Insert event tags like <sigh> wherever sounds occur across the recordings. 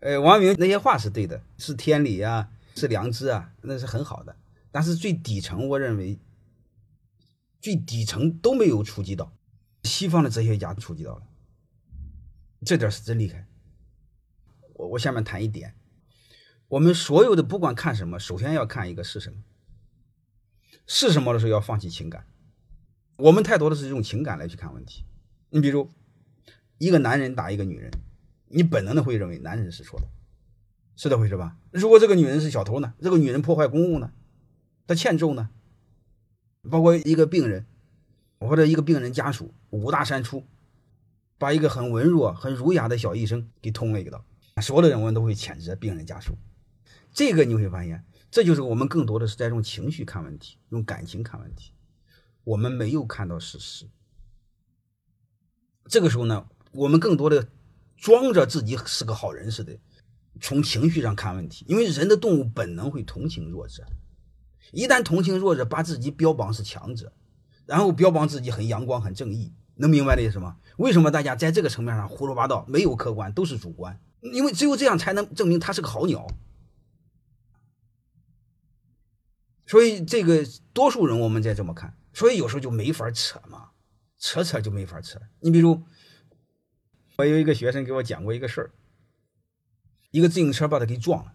呃，王阳明那些话是对的，是天理啊，是良知啊，那是很好的。但是最底层，我认为最底层都没有触及到，西方的哲学家触及到了，这点是真厉害。我我下面谈一点，我们所有的不管看什么，首先要看一个是什么，是什么的时候要放弃情感。我们太多的是用情感来去看问题。你比如一个男人打一个女人。你本能的会认为男人是错的，是这回事吧？如果这个女人是小偷呢？这个女人破坏公物呢？她欠揍呢？包括一个病人，或者一个病人家属五大三粗，把一个很文弱、很儒雅的小医生给捅了一刀，所有的人我们都会谴责病人家属。这个你会发现，这就是我们更多的是在用情绪看问题，用感情看问题，我们没有看到事实。这个时候呢，我们更多的。装着自己是个好人似的，从情绪上看问题，因为人的动物本能会同情弱者，一旦同情弱者，把自己标榜是强者，然后标榜自己很阳光、很正义，能明白的意思吗？为什么大家在这个层面上胡说八道，没有客观，都是主观？因为只有这样才能证明他是个好鸟。所以这个多数人我们再这么看，所以有时候就没法扯嘛，扯扯就没法扯。你比如。我有一个学生给我讲过一个事儿，一个自行车把他给撞了，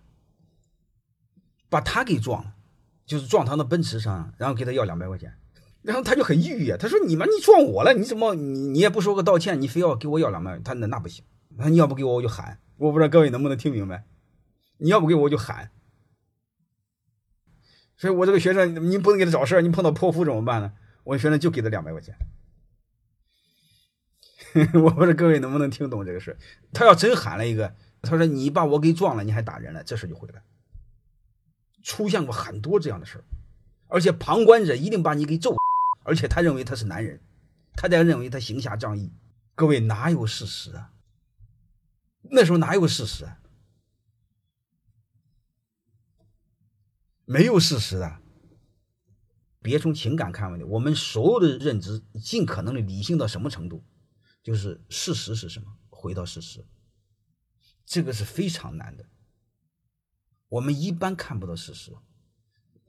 把他给撞了，就是撞他的奔驰上，然后给他要两百块钱，然后他就很抑郁啊，他说：“你妈，你撞我了，你怎么你你也不说个道歉，你非要给我要两百？他那那不行，他你要不给我我就喊，我不知道各位能不能听明白，你要不给我我就喊。所以我这个学生，你不能给他找事儿，你碰到泼妇怎么办呢？我学生就给他两百块钱。” <laughs> 我不知道各位能不能听懂这个事他要真喊了一个，他说你把我给撞了，你还打人了，这事就毁了。出现过很多这样的事而且旁观者一定把你给揍，而且他认为他是男人，他在认为他行侠仗义。各位哪有事实啊？那时候哪有事实啊？没有事实啊！别从情感看问题，我们所有的认知尽可能的理性到什么程度？就是事实是什么？回到事实，这个是非常难的。我们一般看不到事实，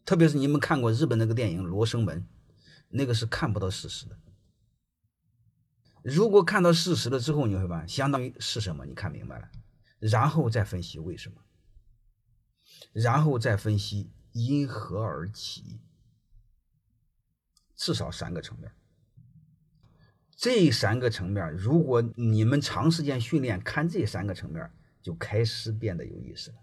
特别是你们看过日本那个电影《罗生门》，那个是看不到事实的。如果看到事实了之后，你会发现相当于是什么？你看明白了，然后再分析为什么，然后再分析因何而起，至少三个层面。这三个层面，如果你们长时间训练看这三个层面，就开始变得有意思了。